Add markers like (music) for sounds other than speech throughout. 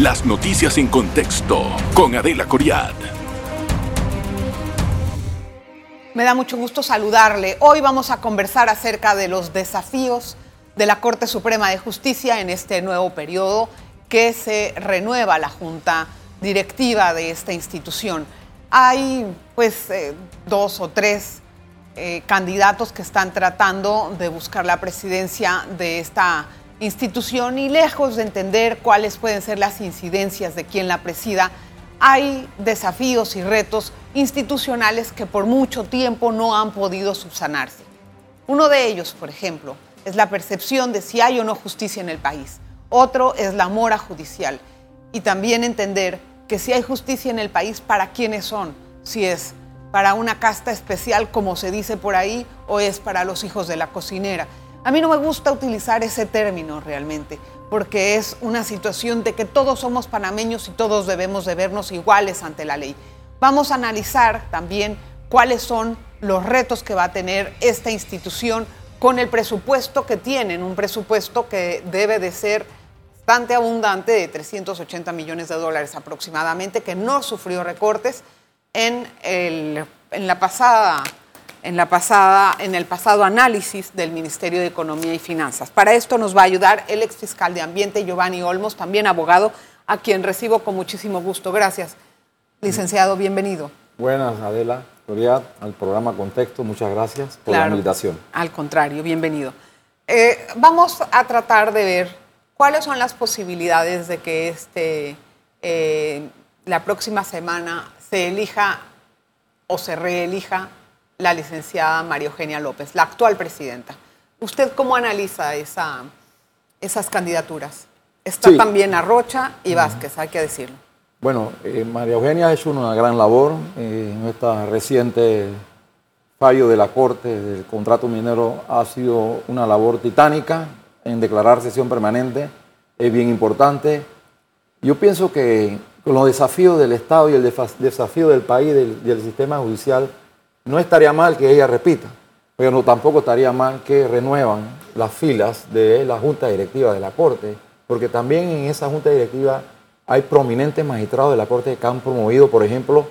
Las noticias en contexto con Adela Coriad. Me da mucho gusto saludarle. Hoy vamos a conversar acerca de los desafíos de la Corte Suprema de Justicia en este nuevo periodo que se renueva la Junta Directiva de esta institución. Hay pues eh, dos o tres eh, candidatos que están tratando de buscar la presidencia de esta institución y lejos de entender cuáles pueden ser las incidencias de quien la presida, hay desafíos y retos institucionales que por mucho tiempo no han podido subsanarse. Uno de ellos, por ejemplo, es la percepción de si hay o no justicia en el país. Otro es la mora judicial. Y también entender que si hay justicia en el país, ¿para quiénes son? Si es para una casta especial, como se dice por ahí, o es para los hijos de la cocinera. A mí no me gusta utilizar ese término realmente, porque es una situación de que todos somos panameños y todos debemos de vernos iguales ante la ley. Vamos a analizar también cuáles son los retos que va a tener esta institución con el presupuesto que tienen, un presupuesto que debe de ser bastante abundante, de 380 millones de dólares aproximadamente, que no sufrió recortes en, en la pasada en, la pasada, en el pasado análisis del Ministerio de Economía y Finanzas. Para esto nos va a ayudar el ex fiscal de Ambiente, Giovanni Olmos, también abogado, a quien recibo con muchísimo gusto. Gracias, licenciado, bienvenido. Buenas, Adela, Gloria, al programa Contexto, muchas gracias por la invitación. Al contrario, bienvenido. Eh, vamos a tratar de ver cuáles son las posibilidades de que este, eh, la próxima semana se elija o se reelija la licenciada María Eugenia López, la actual presidenta. ¿Usted cómo analiza esa, esas candidaturas? Está también Arrocha y Vázquez, hay que decirlo. Bueno, eh, María Eugenia ha hecho una gran labor eh, en esta reciente fallo de la Corte del contrato minero. Ha sido una labor titánica en declarar sesión permanente. Es bien importante. Yo pienso que con los desafíos del Estado y el desafío del país, del, del sistema judicial, no estaría mal que ella repita, pero no, tampoco estaría mal que renuevan las filas de la Junta Directiva de la Corte, porque también en esa Junta Directiva hay prominentes magistrados de la Corte que han promovido, por ejemplo,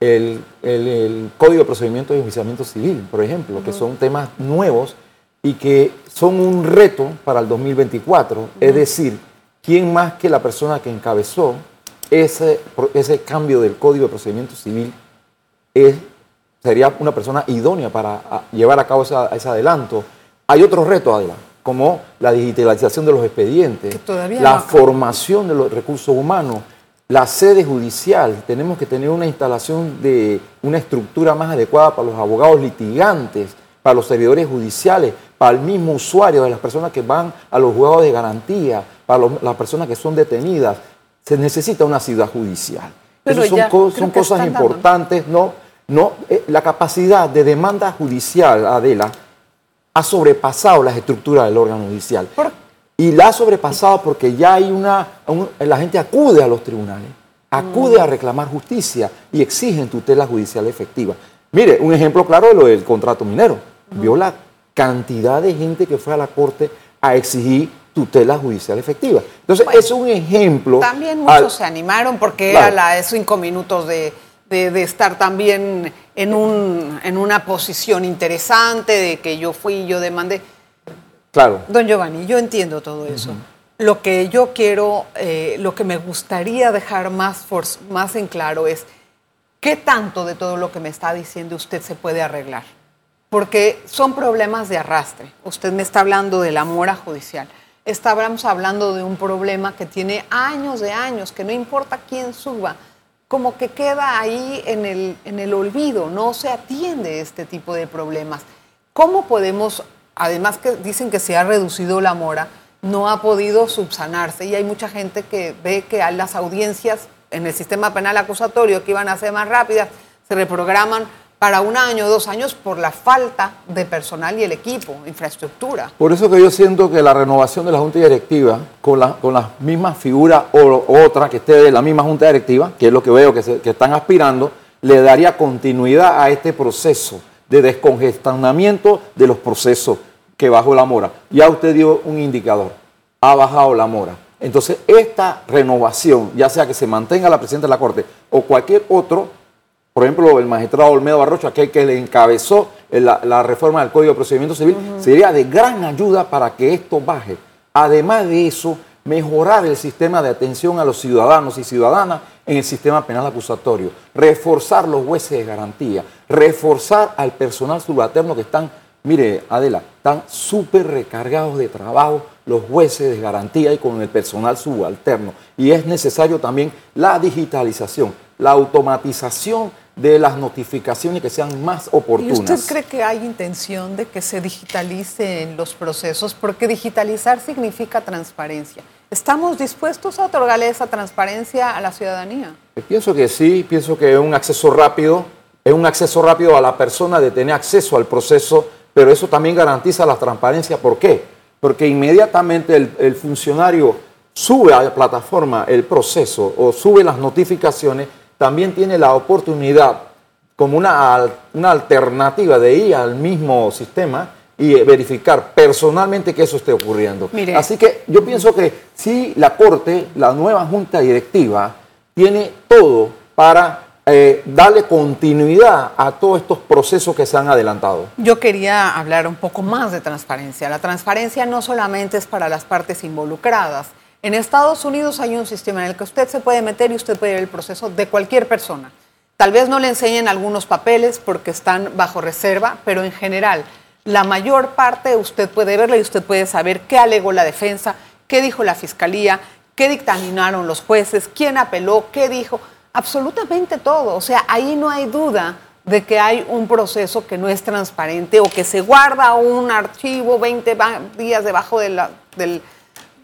el, Código de Procedimiento de Enjuiciamiento Civil, por ejemplo, que son temas nuevos y que son un reto para el 2024. Es decir, ¿quién más que la persona que encabezó ese, ese cambio del Código de Procedimiento Civil es sería una persona idónea para llevar a cabo ese adelanto. Hay otros retos, Adela, como la digitalización de los expedientes, la formación de los recursos humanos, la sede judicial. Tenemos que tener una instalación de una estructura más adecuada para los abogados litigantes, para los servidores judiciales, para el mismo usuario, de las personas que van a los juzgados de garantía, para las personas que son detenidas. Se necesita una ciudad judicial. Pero son, son cosas importantes, ¿no? No, eh, la capacidad de demanda judicial, Adela, ha sobrepasado las estructuras del órgano judicial. Y la ha sobrepasado porque ya hay una, la gente acude a los tribunales, acude a reclamar justicia y exigen tutela judicial efectiva. Mire, un ejemplo claro de lo del contrato minero. Vio la cantidad de gente que fue a la corte a exigir tutela judicial efectiva. Entonces, es un ejemplo. También muchos se animaron porque era la, cinco minutos de de, estar también en, un, en una posición interesante, de que yo fui y yo demandé. Claro. Don Giovanni, yo entiendo todo eso. Lo que yo quiero, eh, lo que me gustaría dejar más, más en claro es qué tanto de todo lo que me está diciendo usted se puede arreglar. Porque son problemas de arrastre. Usted me está hablando de la mora judicial. Estábamos hablando de un problema que tiene años de años, que no importa quién suba, como que queda ahí en el, en el olvido, no se atiende este tipo de problemas. ¿Cómo podemos, además que dicen que se ha reducido la mora, no ha podido subsanarse y hay mucha gente que ve que las audiencias en el sistema penal acusatorio que iban a ser más rápidas, se reprograman para un año, dos años, por la falta de personal y el equipo, infraestructura. Por eso que yo siento que la renovación de la Junta Directiva, con, la, con las mismas figuras o otra que esté de la misma Junta Directiva, que es lo que veo que, que están aspirando, le daría continuidad a este proceso de descongestionamiento de los procesos que bajó la mora. Ya usted dio un indicador, ha bajado la mora. Entonces, esta renovación, ya sea que se mantenga la presidenta de la Corte o cualquier otro, por ejemplo, el magistrado Olmedo Barrocho, aquel que le encabezó la, reforma del Código de Procedimiento Civil, sería de gran ayuda para que esto baje. Además de eso, mejorar el sistema de atención a los ciudadanos y ciudadanas en el sistema penal acusatorio, reforzar los jueces de garantía, reforzar al personal subalterno que están, mire Adela, están súper recargados de trabajo los jueces de garantía y con el personal subalterno. Y es necesario también la digitalización, la automatización de las notificaciones que sean más oportunas. ¿Y usted cree que hay intención de que se digitalicen los procesos? Porque digitalizar significa transparencia. ¿Estamos dispuestos a otorgarle esa transparencia a la ciudadanía? Eh, pienso que sí, pienso que es un acceso rápido, es un acceso rápido a la persona de tener acceso al proceso, pero eso también garantiza la transparencia. ¿Por qué? Porque inmediatamente el, el funcionario sube a la plataforma el proceso o sube las notificaciones, también tiene la oportunidad como una, una alternativa de ir al mismo sistema y verificar personalmente que eso esté ocurriendo. Así que yo pienso que si la Corte, la nueva Junta Directiva, tiene todo para eh, darle continuidad a todos estos procesos que se han adelantado. Yo quería hablar un poco más de transparencia. La transparencia no solamente es para las partes involucradas, en Estados Unidos hay un sistema en el que usted se puede meter y usted puede ver el proceso de cualquier persona. Tal vez no le enseñen algunos papeles porque están bajo reserva, pero en general, la mayor parte usted puede verla y usted puede saber qué alegó la defensa, qué dijo la fiscalía, qué dictaminaron los jueces, quién apeló, qué dijo, absolutamente todo. O sea, ahí no hay duda de que hay un proceso que no es transparente o que se guarda un archivo 20 días debajo del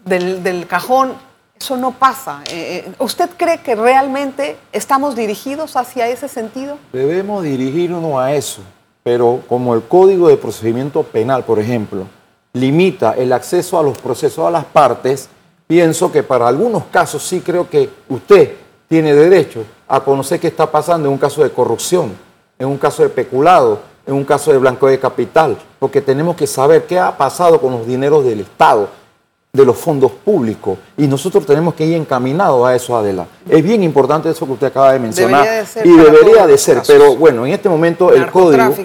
del, cajón, eso no pasa. Eh, eh, ¿Usted cree que realmente estamos dirigidos hacia ese sentido? Debemos dirigirnos a eso, pero como el Código de Procedimiento Penal, por ejemplo, limita el acceso a los procesos a las partes, pienso que para algunos casos sí creo que usted tiene derecho a conocer qué está pasando en un caso de corrupción, en un caso de peculado, en un caso de blanco de capital, porque tenemos que saber qué ha pasado con los dineros del Estado de los fondos públicos y nosotros tenemos que ir encaminados a eso, Adela. Es bien importante eso que usted acaba de mencionar y debería de ser, pero bueno, en este momento el código,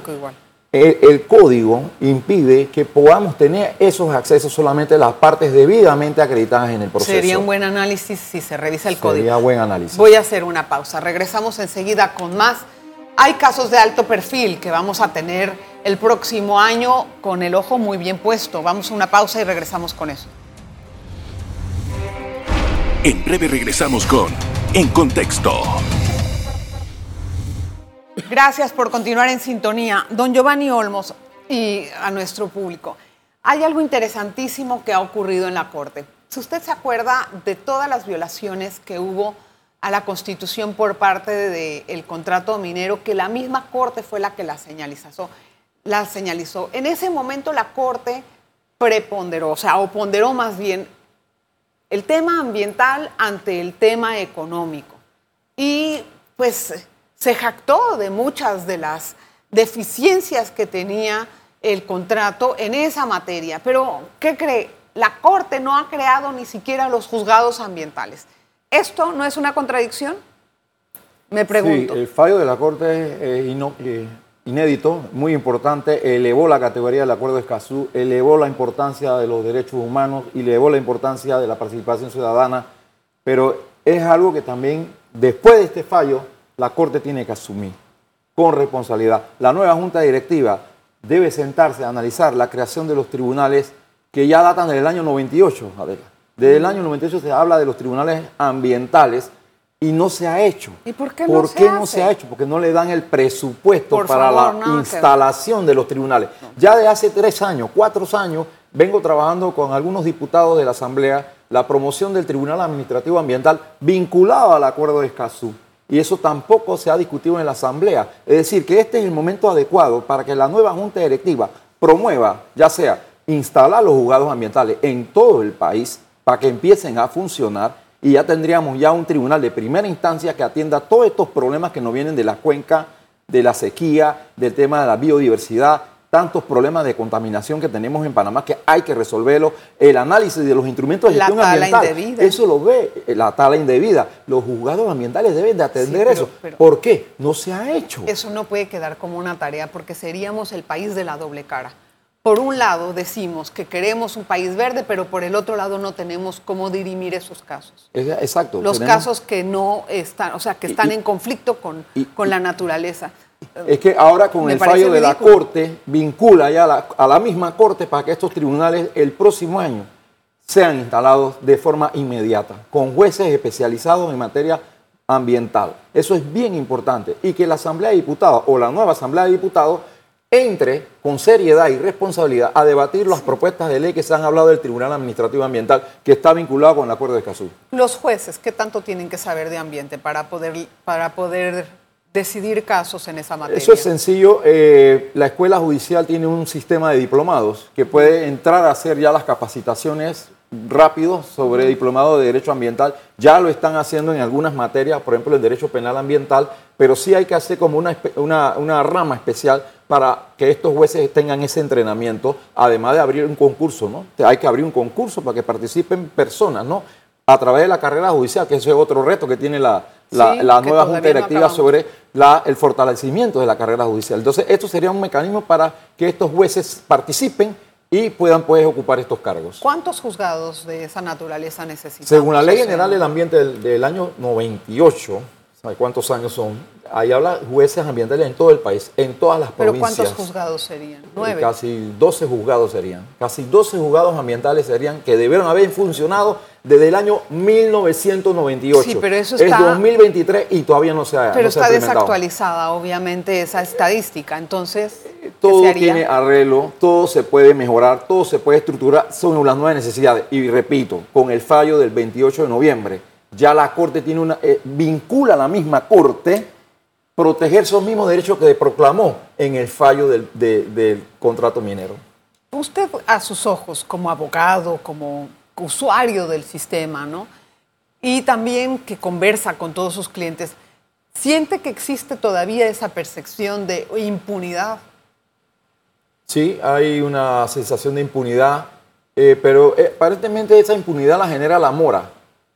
el, código impide que podamos tener esos accesos solamente las partes debidamente acreditadas en el proceso. Sería un buen análisis si se revisa el código. Sería buen análisis. Voy a hacer una pausa, regresamos enseguida con más. Hay casos de alto perfil que vamos a tener el próximo año con el ojo muy bien puesto. Vamos a una pausa y regresamos con eso. En breve regresamos con En Contexto. Gracias por continuar en sintonía. Don Giovanni Olmos y a nuestro público. Hay algo interesantísimo que ha ocurrido en la Corte. Si usted se acuerda de todas las violaciones que hubo a la Constitución por parte del contrato minero, que la misma Corte fue la que la señalizó, la señalizó. En ese momento la Corte preponderó, o sea, o ponderó más bien el tema ambiental ante el tema económico. Y pues se jactó de muchas de las deficiencias que tenía el contrato en esa materia. Pero, ¿qué cree? La Corte no ha creado ni siquiera los juzgados ambientales. ¿Esto no es una contradicción? Me pregunto. Sí, el fallo de la Corte es inédito, muy importante, elevó la categoría del Acuerdo de Escazú, elevó la importancia de los derechos humanos y elevó la importancia de la participación ciudadana, pero es algo que también, después de este fallo, la Corte tiene que asumir con responsabilidad. La nueva Junta Directiva debe sentarse a analizar la creación de los tribunales que ya datan del año 98, Desde el año 98 se habla de los tribunales ambientales y no se ha hecho. ¿Y por qué no, se, ha hecho? Porque no le dan el presupuesto para la instalación de los tribunales. Ya de hace tres años, cuatro años, vengo trabajando con algunos diputados de la Asamblea la promoción del Tribunal Administrativo Ambiental vinculado al Acuerdo de Escazú. Y eso tampoco se ha discutido en la Asamblea. Es decir, que este es el momento adecuado para que la nueva Junta Directiva promueva, ya sea instalar los juzgados ambientales en todo el país para que empiecen a funcionar y ya tendríamos ya un tribunal de primera instancia que atienda todos estos problemas que nos vienen de la cuenca, de la sequía, del tema de la biodiversidad tantos problemas de contaminación que tenemos en Panamá que hay que resolverlo. El análisis de los instrumentos de La gestión tala ambiental, indebida. eso lo ve eh, la tala indebida. Los juzgados ambientales deben de atender pero- eso. pero- ¿Por qué? No se ha hecho. Eso no puede quedar como una tarea porque seríamos el país de la doble cara. Por un lado decimos que queremos un país verde, pero por el otro lado no tenemos cómo dirimir esos casos. Exacto. Los tenemos- casos que no están, o sea, que están y- en conflicto con, y- con la naturaleza. Es que ahora con Me el fallo de la. Corte vincula ya a la, a la misma Corte para que estos tribunales el próximo año sean instalados de forma inmediata, con jueces especializados en materia ambiental. Eso es bien importante. Y que la Asamblea de Diputados o la nueva Asamblea de Diputados entre con seriedad y responsabilidad a debatir las propuestas de ley que se han hablado del Tribunal Administrativo Ambiental que está vinculado con el Acuerdo de Escazú. Los jueces, ¿qué tanto tienen que saber de ambiente para poder, para poder decidir casos en esa materia? Eso es sencillo. eh, la escuela judicial tiene un sistema de diplomados que puede entrar a hacer ya las capacitaciones rápidos sobre diplomado de derecho ambiental. Ya lo están haciendo en algunas materias, por ejemplo el derecho penal ambiental, pero sí hay que hacer como una, una rama especial para que estos jueces tengan ese entrenamiento, además de abrir un concurso, ¿no? Hay que abrir un concurso para que participen personas, ¿no? A través de la carrera judicial, que eso es otro reto que tiene la, la, Sí, la nueva Junta Directiva sobre la- el fortalecimiento de la carrera judicial. Entonces, esto sería un mecanismo para que estos jueces participen y puedan pues, ocupar estos cargos. ¿Cuántos juzgados de esa naturaleza necesitan? Según la Ley General del Ambiente del, del año 98, ¿sabe cuántos años son? Ahí habla jueces ambientales en todo el país, en todas las ¿Pero provincias. cuántos juzgados serían? Nueve. Casi 12 juzgados serían. Casi 12 juzgados ambientales serían que debieron haber funcionado desde el año 1998. Sí, pero eso Es está- 2023 y todavía no se ha Pero no se ha está desactualizada, obviamente, esa estadística. Entonces, ¿qué Todo se haría? tiene arreglo, todo se puede mejorar, todo se puede estructurar según las nuevas necesidades. Y repito, con el fallo del 28 de noviembre, ya la Corte tiene una, eh, vincula a la misma Corte proteger esos mismos derechos que proclamó en el fallo del, de- del contrato minero. Usted a sus ojos, como abogado, como usuario del sistema, ¿no? Y también que conversa con todos sus clientes, ¿siente que existe todavía esa percepción de impunidad? Sí, hay una sensación de impunidad, eh, pero eh, aparentemente esa impunidad la genera la mora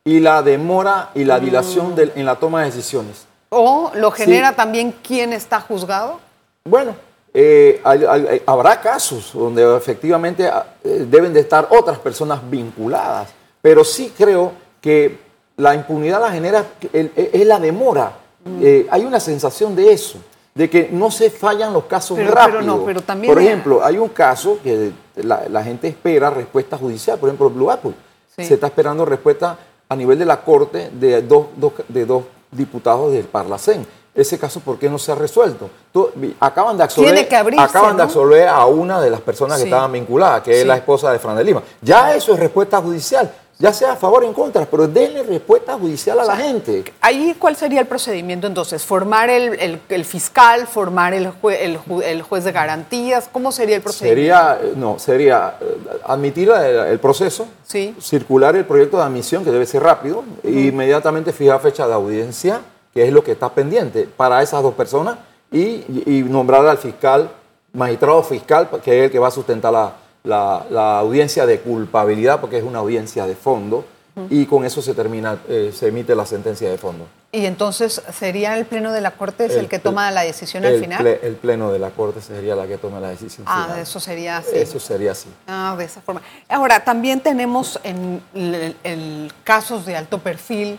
y la demora y la dilación del- en la toma de decisiones. ¿O lo genera Sí. también quién está juzgado? Bueno, eh, hay- hay- habrá casos donde efectivamente ah, eh, deben de estar otras personas vinculadas, pero sí creo que la impunidad la genera el- es la demora. Eh, hay una sensación de eso, de que no se fallan los casos Pero- no, pero también Por ejemplo, hay un caso que la, la gente espera respuesta judicial, por ejemplo, Blue Apple. Sí. Se está esperando respuesta a nivel de la Corte de dos, dos- de dos diputados del Parlacén. Ese caso, ¿por qué no se ha resuelto? Tú- acaban de absolver, acaban de absolver a una de las personas Sí. que estaban vinculadas, que Sí. es la esposa de Fran de Lima. Ya eso es respuesta judicial, ya sea a favor o en contra, pero denle respuesta judicial a la gente. Ahí, ¿cuál sería el procedimiento entonces? ¿Formar el, el- el fiscal, formar el, jue- el ju- el juez de garantías? ¿Cómo sería el procedimiento? Sería, eh, no, sería eh, admitir el, el proceso, Sí. circular el proyecto de admisión, que debe ser rápido, e inmediatamente fijar fecha de audiencia, que es lo que está pendiente para esas dos personas, y, y nombrar al fiscal, magistrado fiscal, que es el que va a sustentar la, la- la audiencia de culpabilidad, porque es una audiencia de fondo, y con eso se termina, eh, se emite la sentencia de fondo. Y entonces, ¿sería el Pleno de la Corte es el, que toma la decisión el al final? ple- el pleno de la Corte sería la que tome la decisión ah, final. eso sería así. Eso sería así. Ah, de esa forma. Ahora, también tenemos en el, el casos de alto perfil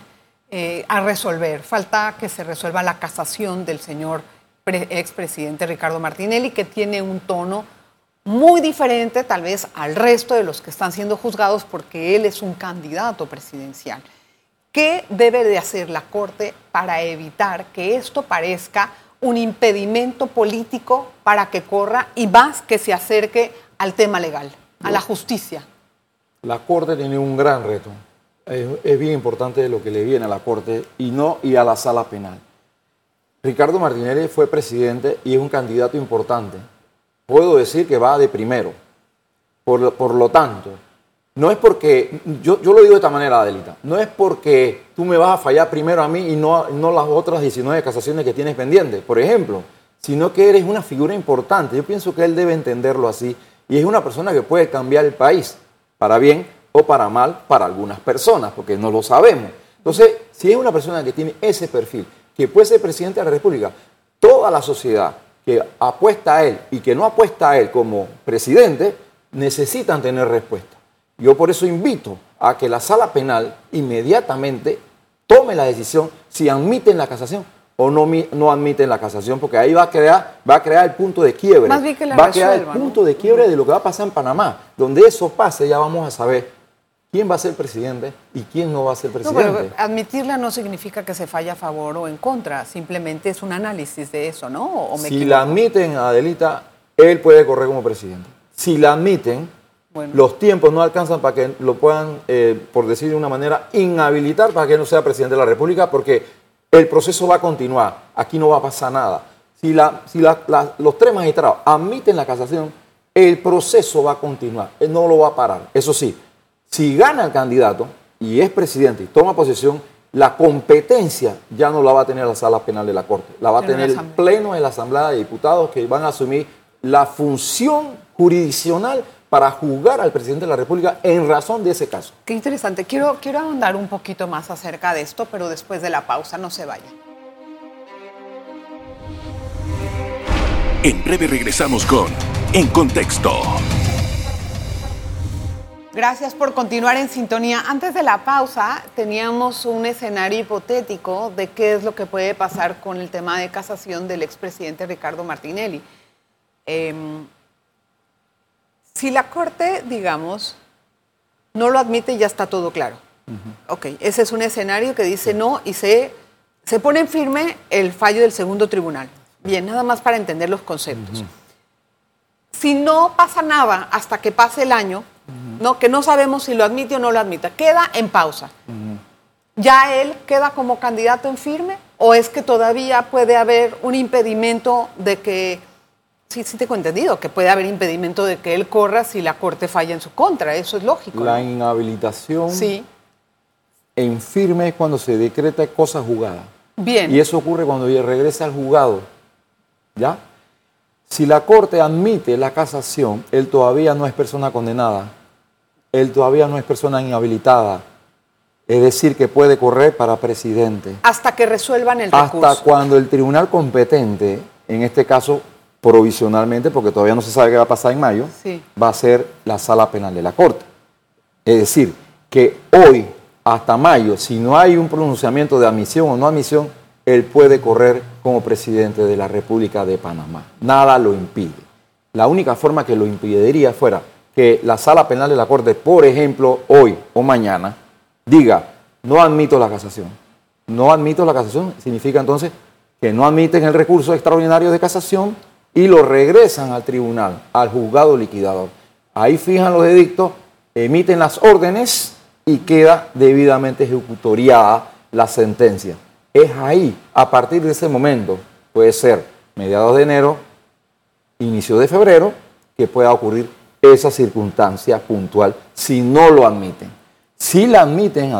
eh, a resolver. Falta que se resuelva la casación del señor pre- expresidente Ricardo Martinelli, que tiene un tono muy diferente tal vez al resto de los que están siendo juzgados porque él es un candidato presidencial. ¿Qué debe de hacer la Corte para evitar que esto parezca un impedimento político para que corra y más que se acerque al tema legal, a la justicia? La Corte tiene un gran reto. Es, bien importante lo que le viene a la Corte y no y a la sala penal. Ricardo Martinelli fue presidente y es un candidato importante. Puedo decir que va de primero. Por, lo- por lo tanto, no es porque, yo, yo lo digo de esta manera, Adelita, no es porque tú me vas a fallar primero a mí y no, no las otras 19 casaciones que tienes pendientes. Por ejemplo, sino que eres una figura importante. Yo pienso que él debe entenderlo así y es una persona que puede cambiar el país, para bien o para mal, para algunas personas, porque no lo sabemos. Entonces, si es una persona que tiene ese perfil, que puede ser presidente de la República, toda la sociedad que apuesta a él y que no apuesta a él como presidente, necesitan tener respuesta. Yo por eso invito a que la sala penal inmediatamente tome la decisión si admiten la casación o no, no admiten la casación, porque ahí va a crear, va a crear el punto de quiebre. va a crear el punto de quiebre de lo que va a pasar en Panamá. Donde eso pase, ya vamos a saber quién va a ser presidente y quién no va a ser presidente. No, pero admitirla no significa que se falle a favor o en contra, simplemente es un análisis de eso, ¿no? si la admiten a Adelita, él puede correr como presidente. Si la admiten, los tiempos no alcanzan para que lo puedan, eh, por decir de una manera, inhabilitar para que no sea presidente de la República, porque el proceso va a continuar. Aquí no va a pasar nada. Si, la, si los tres magistrados admiten la casación, el proceso va a continuar. Él no lo va a parar. Eso sí, si gana el candidato y es presidente y toma posesión, la competencia ya no la va a tener la sala penal de la Corte, la va a tener el Pleno de la Asamblea de Diputados que van a asumir la función jurisdiccional para juzgar al presidente de la República en razón de ese caso. Qué interesante. Quiero, quiero ahondar un poquito más acerca de esto, pero después de la pausa no se vaya. En breve regresamos con En Contexto. Gracias por continuar en sintonía. Antes de la pausa teníamos un escenario hipotético de qué es lo que puede pasar con el tema de casación del expresidente Ricardo Martinelli. Em, si la Corte, digamos, no lo admite, ya está todo claro. Ok, ese es un escenario que dice no y se, se pone en firme el fallo del segundo tribunal. Bien, nada más para entender los conceptos. Si no pasa nada hasta que pase el año, ¿no? que no sabemos si lo admite o no lo admite, queda en pausa. ¿Ya él queda como candidato en firme o es que todavía puede haber un impedimento de que Sí, sí tengo entendido que puede haber impedimento de que él corra si la Corte falla en su contra, eso es lógico. La inhabilitación sí. en firme es cuando se decreta cosa jugada. Bien. Y eso ocurre cuando regresa al juzgado. ¿Ya? Si la Corte admite la casación, él todavía no es persona condenada, él todavía no es persona inhabilitada. Es decir, que puede correr para presidente. Hasta que resuelvan el recurso. Hasta cuando el tribunal competente, en este caso provisionalmente, porque todavía no se sabe qué va a pasar en mayo, va a ser la sala penal de la Corte. Es decir, que hoy, hasta mayo, si no hay un pronunciamiento de admisión o no admisión, él puede correr como presidente de la República de Panamá. Nada lo impide. La única forma que lo impediría fuera que la sala penal de la Corte, por ejemplo, hoy o mañana, diga, no admito la casación. No admito la casación significa entonces que no admiten el recurso extraordinario de casación y lo regresan al tribunal, al juzgado liquidador. Ahí fijan los edictos, emiten las órdenes y queda debidamente ejecutoriada la sentencia. Es ahí, a partir de ese momento, puede ser mediados de enero, inicio de febrero, que pueda ocurrir esa circunstancia puntual si no lo admiten. Si la admiten,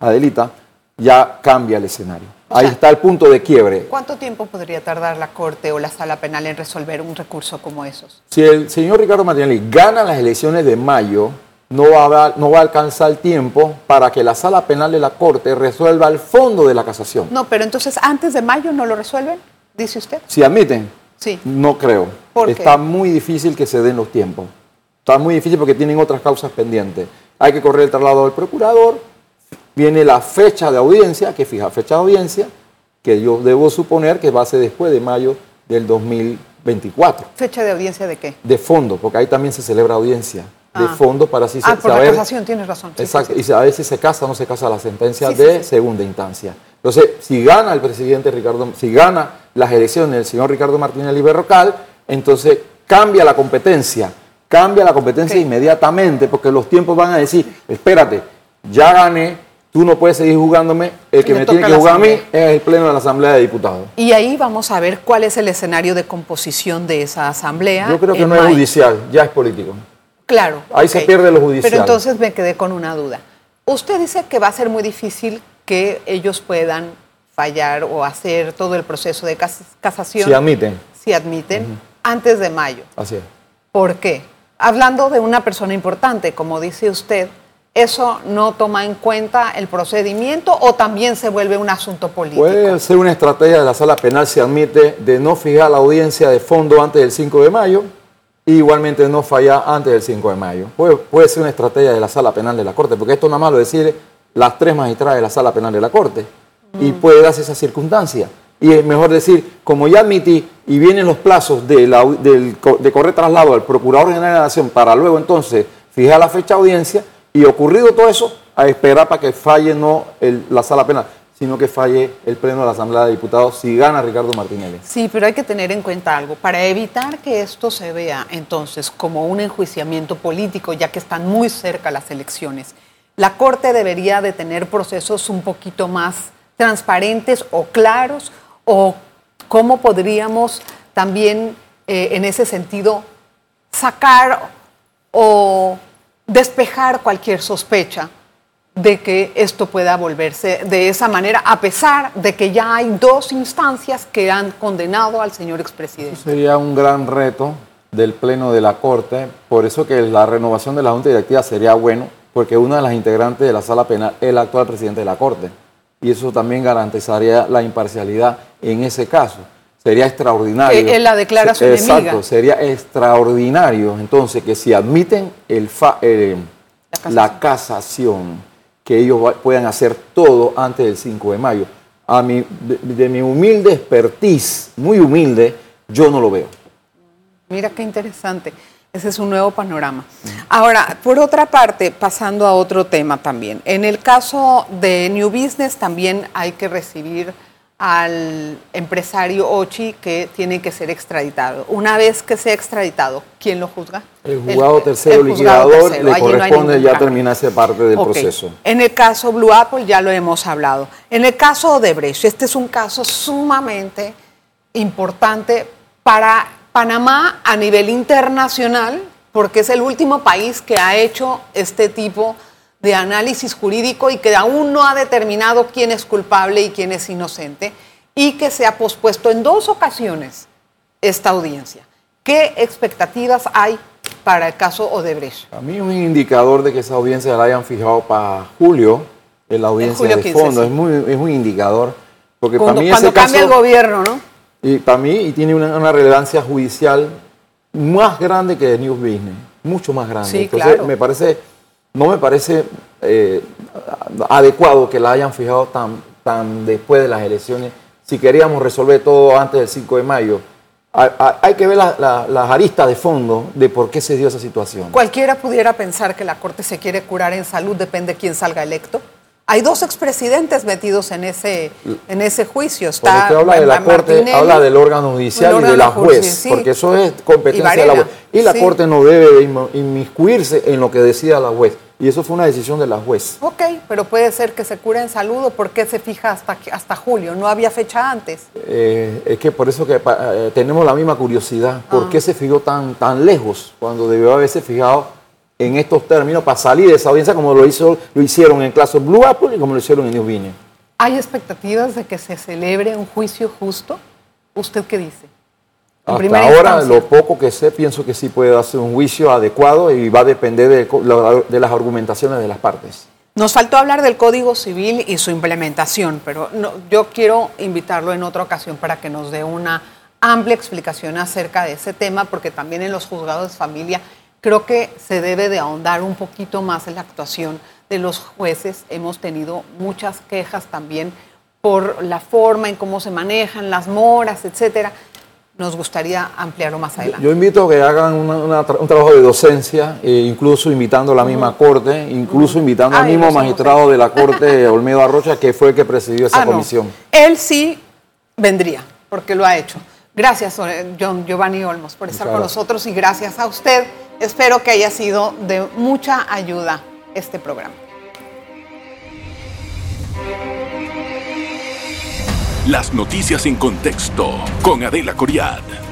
Adelita, ya cambia el escenario. Ahí está el punto de quiebre. ¿Cuánto tiempo podría tardar la Corte o la Sala Penal en resolver un recurso como esos? Si el señor Ricardo Martinelli gana las elecciones de mayo, no va, a, no va a alcanzar el tiempo para que la Sala Penal de la Corte resuelva el fondo de la casación. No, pero entonces antes de mayo no lo resuelven, dice usted. Si admiten, sí. no creo. Está muy difícil que se den los tiempos. Está muy difícil porque tienen otras causas pendientes. Hay que correr el traslado del procurador, Viene la fecha de audiencia, que fija fecha de audiencia, que yo debo suponer que va a ser después de mayo del 2024. ¿Fecha de audiencia de qué? De fondo, porque ahí también se celebra audiencia. De ah. fondo para así ah, por la casación, tienes razón. exacto, y a veces se casa o no se casa la sentencia de segunda instancia. Entonces, si gana el presidente Ricardo, si gana las elecciones el señor Ricardo Martínez Liberrocal, entonces cambia la competencia, cambia la competencia inmediatamente, porque los tiempos van a decir, espérate, ya gané, tú no puedes seguir jugándome, el que me, tiene que jugar a mí es el Pleno de la Asamblea de Diputados. Y ahí vamos a ver cuál es el escenario de composición de esa Asamblea. Yo creo que no es judicial, ya es político. Claro. Ahí se pierde lo judicial. Pero entonces me quedé con una duda. Usted dice que va a ser muy difícil que ellos puedan fallar o hacer todo el proceso de casación. Si admiten. si admiten, antes de mayo. Así es. ¿Por qué? Hablando de una persona importante, como dice usted, ¿eso no toma en cuenta el procedimiento o también se vuelve un asunto político? Puede ser una estrategia de la sala penal si admite de no fijar la audiencia de fondo antes del 5 de mayo y igualmente no fallar antes del 5 de mayo. Puede, puede ser una estrategia de la sala penal de la Corte, porque esto nada más lo decide las tres magistradas de la sala penal de la Corte y puede darse esa circunstancia. Y es mejor decir, como ya admití y vienen los plazos de, la- del de correr traslado al Procurador General de la Nación para luego entonces fijar la fecha de audiencia y ocurrido todo eso, a esperar para que falle no el- la sala penal, sino que falle el Pleno de la Asamblea de Diputados si gana Ricardo Martinelli. Sí, pero hay que tener en cuenta algo. Para evitar que esto se vea entonces como un enjuiciamiento político, ya que están muy cerca las elecciones, la Corte debería de tener procesos un poquito más transparentes o claros, o cómo podríamos también eh, en ese sentido sacar o despejar cualquier sospecha de que esto pueda volverse de esa manera, a pesar de que ya hay dos instancias que han condenado al señor expresidente. Sería un gran reto del Pleno de la Corte, por eso que la renovación de la Junta Directiva sería bueno, porque una de las integrantes de la Sala Penal es el actual presidente de la Corte, y eso también garantizaría la imparcialidad en ese caso. Sería extraordinario. Que él la declara su Exacto, enemiga. sería extraordinario, entonces, que si admiten el fa- eh, La casación. la casación, que ellos puedan hacer todo antes del 5 de mayo. A mi, de, de mi humilde expertise, muy humilde, yo no lo veo. Mira qué interesante. Ese es un nuevo panorama. Ahora, por otra parte, pasando a otro tema también. En el caso de New Business también hay que recibir al empresario Ochi que tiene que ser extraditado. Una vez que sea extraditado, ¿quién lo juzga? El juzgado tercero el juzgado liquidador tercero. le Allí corresponde ya cambio. terminar esa parte del proceso. En el caso Blue Apple ya lo hemos hablado. En el caso de Brecht, este es un caso sumamente importante para Panamá a nivel internacional, porque es el último país que ha hecho este tipo de análisis jurídico y que aún no ha determinado quién es culpable y quién es inocente, y que se ha pospuesto en dos ocasiones esta audiencia. ¿Qué expectativas hay para el caso Odebrecht? A mí es un indicador de que esa audiencia la hayan fijado para julio, en la audiencia julio de 15, fondo. sí. Es, muy, es un indicador. Porque Cuando, para mí cuando ese cambia caso, el gobierno, ¿no? Y para mí y tiene una, una relevancia judicial más grande que News Business, mucho más grande. Sí, Entonces, claro. me parece, no me parece eh, adecuado que la hayan fijado tan, tan después de las elecciones. Si queríamos resolver todo antes del 5 de mayo, hay, que ver la- la- las aristas de fondo de por qué se dio esa situación. Cualquiera pudiera pensar que la Corte se quiere curar en salud, depende quién salga electo. Hay dos expresidentes metidos en ese, en ese juicio. Cuando Está usted habla de la Corte, habla del órgano judicial y de la juez, sí. porque eso es competencia de la juez. Y la sí. Corte no debe inmiscuirse en lo que decida la juez. Y eso fue una decisión de la juez. Ok, pero puede ser que se cure en salud o por qué se fija hasta, hasta julio. No había fecha antes. Eh, es que por eso que eh, tenemos la misma curiosidad. Ah. ¿Por qué se fijó tan, tan lejos cuando debió haberse fijado en estos términos para salir de esa audiencia como lo, hizo, lo hicieron en el caso Blue Apple y como lo hicieron en New Business? ¿Hay expectativas de que se celebre un juicio justo? ¿Usted qué dice? En Hasta primera ahora, instancia. lo poco que sé, pienso que sí puede hacer un juicio adecuado y va a depender de, de las argumentaciones de las partes. Nos faltó hablar del Código Civil y su implementación, pero no- yo quiero invitarlo en otra ocasión para que nos dé una amplia explicación acerca de ese tema, porque también en los juzgados de familia creo que se debe de ahondar un poquito más en la actuación de los jueces. Hemos tenido muchas quejas también por la forma en cómo se manejan las moras, etcétera. Nos gustaría ampliarlo más adelante. Yo invito a que hagan una- una tra- un trabajo de docencia, eh, incluso invitando a la misma corte, incluso invitando al mismo magistrado de la corte, (laughs) Olmedo Arrocha, que fue el que presidió esa Ah, no. comisión. Él sí vendría, porque lo ha hecho. Gracias, eh, John Giovanni Olmos, por estar con nosotros y gracias a usted. Espero que haya sido de mucha ayuda este programa. Las noticias en contexto con Adela Coriad.